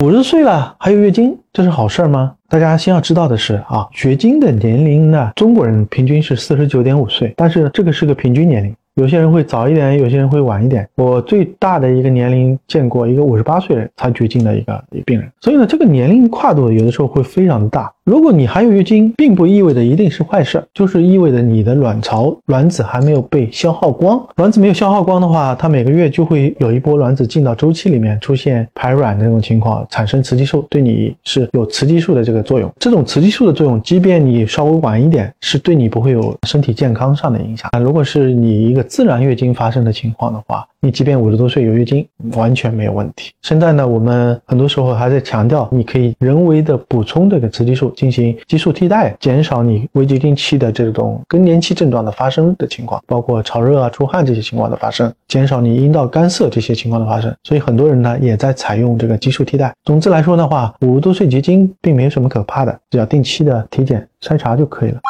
五十岁了还有月经，这是好事儿吗？大家先要知道的是啊，绝经的年龄呢，中国人平均是四十九点五岁，但是这个是个平均年龄。有些人会早一点，有些人会晚一点。我最大的一个年龄见过一个五十八岁才绝经的一个病人，所以呢，这个年龄跨度有的时候会非常的大。如果你还有月经，并不意味着一定是坏事，就是意味着你的卵巢卵子还没有被消耗光。卵子没有消耗光的话，它每个月就会有一波卵子进到周期里面，出现排卵的这种情况，产生雌激素，对你是有雌激素的这个作用。这种雌激素的作用，即便你稍微晚一点，是对你不会有身体健康上的影响。如果是你一个自然月经发生的情况的话，你即便五十多岁有月经，完全没有问题。现在呢，我们很多时候还在强调，你可以人为的补充这个雌激素，进行激素替代，减少你未绝经期的这种更年期症状的发生的情况，包括潮热啊、出汗这些情况的发生，减少你阴道干涩这些情况的发生。所以很多人呢也在采用这个激素替代。总之来说的话，五十多岁绝经并没有什么可怕的，只要定期的体检筛查就可以了。